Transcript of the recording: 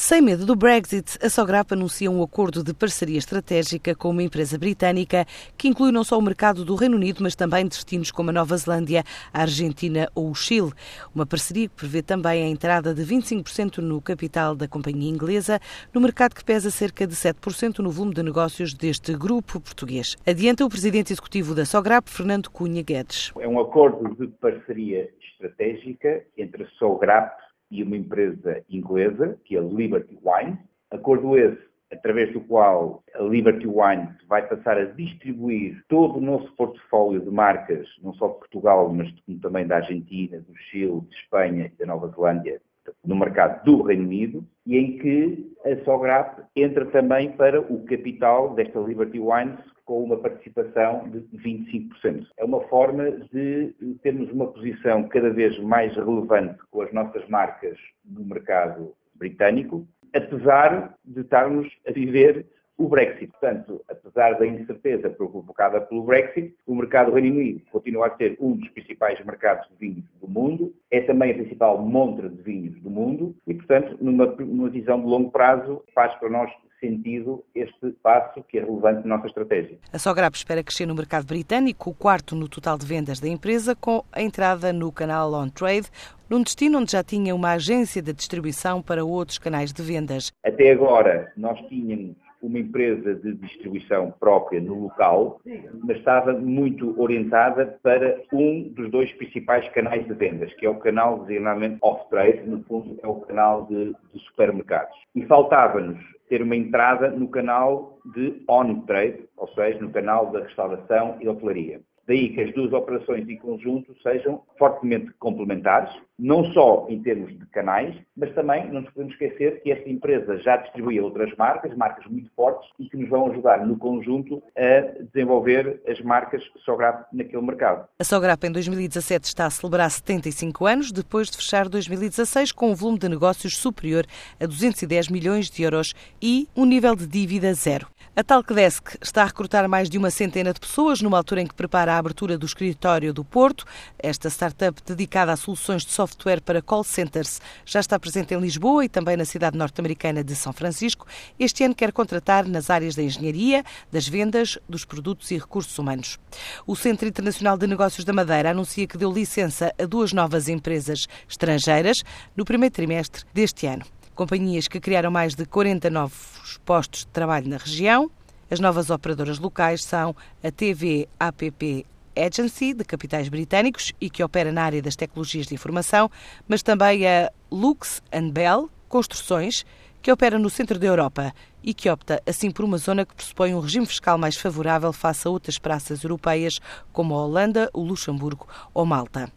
Sem medo do Brexit, a Sograp anuncia um acordo de parceria estratégica com uma empresa britânica que inclui não só o mercado do Reino Unido, mas também destinos como a Nova Zelândia, a Argentina ou o Chile. Uma parceria que prevê também a entrada de 25% no capital da companhia inglesa, no mercado que pesa cerca de 7% no volume de negócios deste grupo português. Adianta o presidente executivo da Sograp, Fernando Cunha Guedes. É um acordo de parceria estratégica entre a Sograp e uma empresa inglesa, que é a Liberty Wines. Acordo esse através do qual a Liberty Wines vai passar a distribuir todo o nosso portfólio de marcas, não só de Portugal, mas também da Argentina, do Chile, de Espanha e da Nova Zelândia, no mercado do Reino Unido, e em que a Sograp entra também para o capital desta Liberty Wines com uma participação de 25%. É uma forma de termos uma posição cada vez mais relevante com as nossas marcas no mercado britânico, apesar de estarmos a viver o Brexit. Portanto, apesar da incerteza provocada pelo Brexit, o mercado Reino Unido continua a ser um dos principais mercados de vinhos do mundo, é também a principal montra de vinhos do mundo e, portanto, numa, numa visão de longo prazo, faz para nós sentido este passo que é relevante na nossa estratégia. A Sograp espera crescer no mercado britânico, o quarto no total de vendas da empresa, com a entrada no canal On Trade, num destino onde já tinha uma agência de distribuição para outros canais de vendas. Até agora, nós tínhamos uma empresa de distribuição própria no local, mas estava muito orientada para um dos dois principais canais de vendas, que é o canal designadamente off-trade, no fundo é o canal de, de supermercados. E faltava-nos ter uma entrada no canal de on-trade, ou seja, no canal da restauração e hotelaria. Daí que as duas operações em conjunto sejam fortemente complementares, não só em termos de canais, mas também não nos podemos esquecer que esta empresa já distribui outras marcas, marcas muito fortes e que nos vão ajudar no conjunto a desenvolver as marcas Sograp naquele mercado. A Sograp em 2017 está a celebrar 75 anos, depois de fechar 2016 com um volume de negócios superior a 210 milhões de euros e um nível de dívida zero. A Talkdesk está a recrutar mais de uma centena de pessoas numa altura em que prepara a abertura do escritório do Porto. Esta startup dedicada a soluções de software para call centers já está presente em Lisboa e também na cidade norte-americana de São Francisco. Este ano quer contratar nas áreas da engenharia, das vendas, dos produtos e recursos humanos. O Centro Internacional de Negócios da Madeira anuncia que deu licença a duas novas empresas estrangeiras no primeiro trimestre deste ano companhias que criaram mais de 40 novos postos de trabalho na região. As novas operadoras locais são a TV APP Agency, de capitais britânicos e que opera na área das tecnologias de informação, mas também a Lux Bell Construções, que opera no centro da Europa e que opta assim por uma zona que pressupõe um regime fiscal mais favorável face a outras praças europeias, como a Holanda, o Luxemburgo ou Malta.